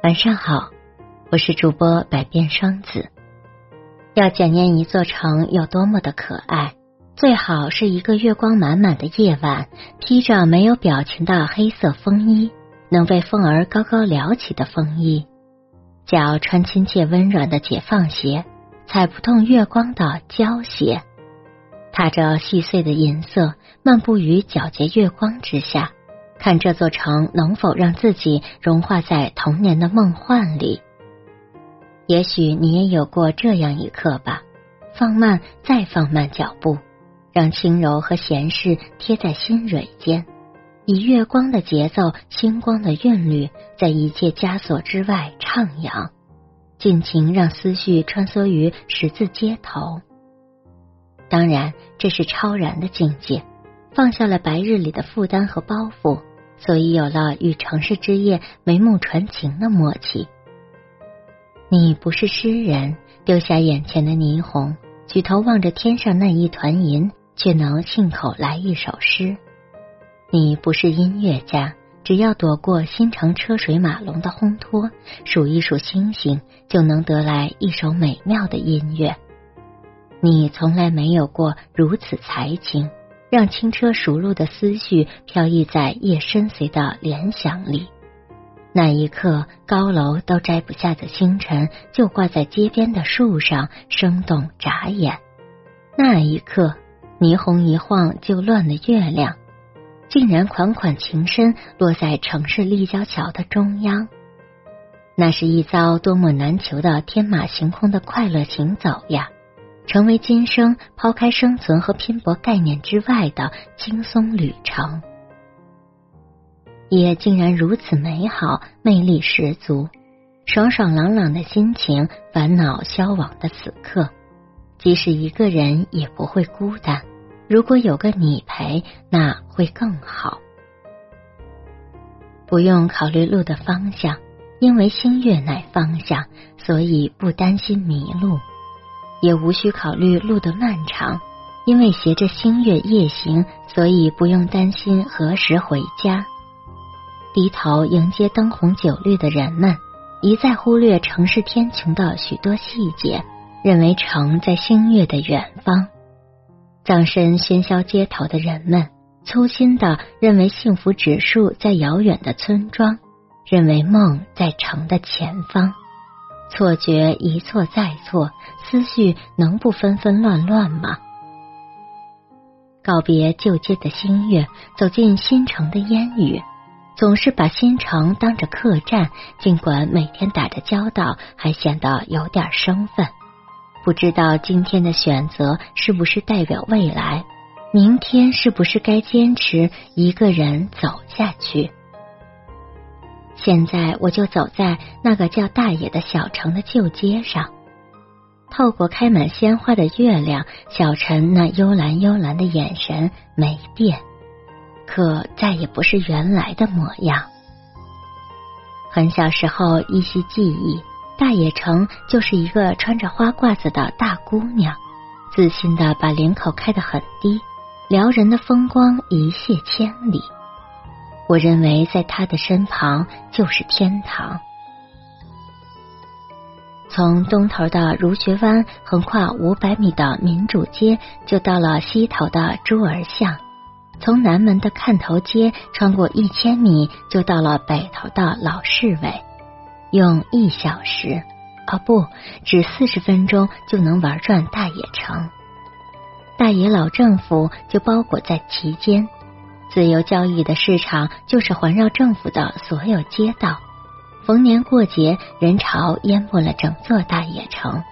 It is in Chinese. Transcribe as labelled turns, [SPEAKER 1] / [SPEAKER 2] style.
[SPEAKER 1] 晚上好，我是主播百变双子。要检验一座城有多么的可爱，最好是一个月光满满的夜晚，披着没有表情的黑色风衣，能被风儿高高撩起的风衣，脚穿亲切温软的解放鞋，踩不痛月光的胶鞋，踏着细碎的银色，漫步于皎洁月光之下。看这座城能否让自己融化在童年的梦幻里？也许你也有过这样一刻吧。放慢，再放慢脚步，让轻柔和闲适贴在心蕊间，以月光的节奏、星光的韵律，在一切枷锁之外徜徉，尽情让思绪穿梭于十字街头。当然，这是超然的境界，放下了白日里的负担和包袱。所以有了与城市之夜眉目传情的默契。你不是诗人，丢下眼前的霓虹，举头望着天上那一团银，却能信口来一首诗。你不是音乐家，只要躲过新城车水马龙的烘托，数一数星星，就能得来一首美妙的音乐。你从来没有过如此才情。让轻车熟路的思绪飘逸在夜深邃的联想里，那一刻，高楼都摘不下的星辰，就挂在街边的树上，生动眨眼。那一刻，霓虹一晃就乱的月亮，竟然款款情深落在城市立交桥的中央。那是一遭多么难求的天马行空的快乐行走呀！成为今生抛开生存和拼搏概念之外的轻松旅程，也竟然如此美好，魅力十足，爽爽朗朗的心情，烦恼消亡的此刻，即使一个人也不会孤单。如果有个你陪，那会更好。不用考虑路的方向，因为星月乃方向，所以不担心迷路。也无需考虑路的漫长，因为携着星月夜行，所以不用担心何时回家。低头迎接灯红酒绿的人们，一再忽略城市天穹的许多细节，认为城在星月的远方。葬身喧嚣街头的人们，粗心的认为幸福指数在遥远的村庄，认为梦在城的前方。错觉一错再错，思绪能不纷纷乱乱吗？告别旧街的星月，走进新城的烟雨，总是把新城当着客栈，尽管每天打着交道，还显得有点生分。不知道今天的选择是不是代表未来？明天是不是该坚持一个人走下去？现在我就走在那个叫大野的小城的旧街上，透过开满鲜花的月亮，小陈那幽蓝幽蓝的眼神没变，可再也不是原来的模样。很小时候依稀记忆，大野城就是一个穿着花褂子的大姑娘，自信的把领口开得很低，撩人的风光一泻千里。我认为，在他的身旁就是天堂。从东头的儒学湾横跨五百米的民主街，就到了西头的珠儿巷；从南门的看头街穿过一千米，就到了北头的老市委。用一小时，哦不，只四十分钟就能玩转大冶城。大冶老政府就包裹在其间。自由交易的市场就是环绕政府的所有街道，逢年过节人潮淹没了整座大野城。